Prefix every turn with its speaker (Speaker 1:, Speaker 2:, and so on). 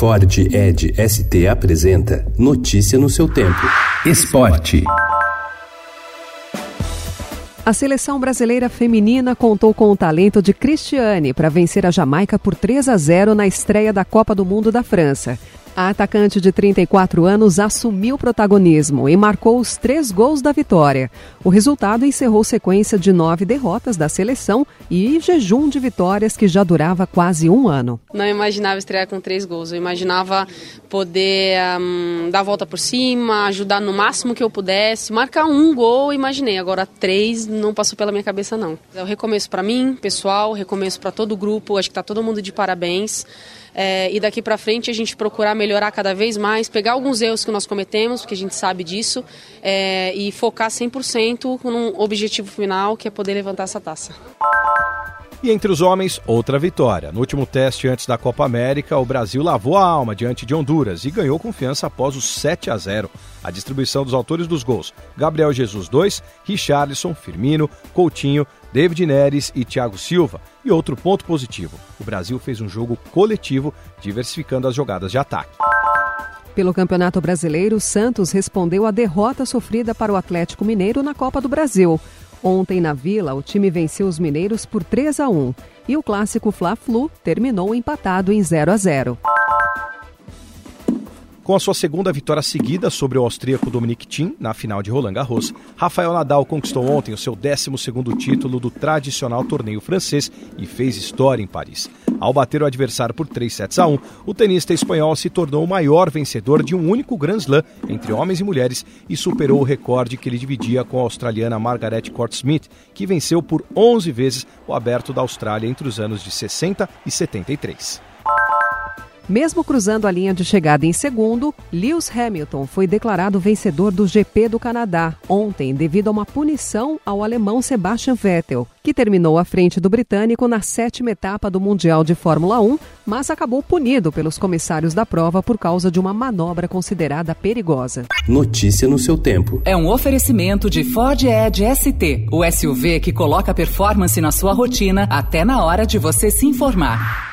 Speaker 1: Ford Ed ST apresenta Notícia no seu tempo. Esporte.
Speaker 2: A seleção brasileira feminina contou com o talento de Cristiane para vencer a Jamaica por 3 a 0 na estreia da Copa do Mundo da França. A atacante de 34 anos assumiu protagonismo e marcou os três gols da vitória. O resultado encerrou sequência de nove derrotas da seleção e jejum de vitórias que já durava quase um ano.
Speaker 3: Não imaginava estrear com três gols. Eu imaginava poder um, dar a volta por cima, ajudar no máximo que eu pudesse. Marcar um gol, imaginei. Agora três não passou pela minha cabeça, não. É o recomeço para mim, pessoal, recomeço para todo o grupo. Acho que está todo mundo de parabéns. É, e daqui para frente a gente procurar melhorar cada vez mais, pegar alguns erros que nós cometemos, porque a gente sabe disso, é, e focar 100% num objetivo final, que é poder levantar essa taça.
Speaker 4: E entre os homens, outra vitória. No último teste antes da Copa América, o Brasil lavou a alma diante de Honduras e ganhou confiança após o 7 a 0. A distribuição dos autores dos gols: Gabriel Jesus 2, Richarlison, Firmino, Coutinho, David Neres e Thiago Silva. E outro ponto positivo: o Brasil fez um jogo coletivo, diversificando as jogadas de ataque.
Speaker 2: Pelo Campeonato Brasileiro, Santos respondeu à derrota sofrida para o Atlético Mineiro na Copa do Brasil. Ontem na Vila, o time venceu os mineiros por 3 a 1 e o clássico Fla-Flu terminou empatado em 0 a 0.
Speaker 4: Com a sua segunda vitória seguida sobre o austríaco Dominic Thiem na final de Roland Garros, Rafael Nadal conquistou ontem o seu 12º título do tradicional torneio francês e fez história em Paris. Ao bater o adversário por 3 sets a 1, o tenista espanhol se tornou o maior vencedor de um único Grand Slam entre homens e mulheres e superou o recorde que ele dividia com a australiana Margaret Court Smith, que venceu por 11 vezes o aberto da Austrália entre os anos de 60 e 73.
Speaker 2: Mesmo cruzando a linha de chegada em segundo, Lewis Hamilton foi declarado vencedor do GP do Canadá ontem, devido a uma punição ao alemão Sebastian Vettel, que terminou à frente do britânico na sétima etapa do Mundial de Fórmula 1, mas acabou punido pelos comissários da prova por causa de uma manobra considerada perigosa.
Speaker 1: Notícia no seu tempo.
Speaker 5: É um oferecimento de Ford Edge ST, o SUV que coloca performance na sua rotina até na hora de você se informar.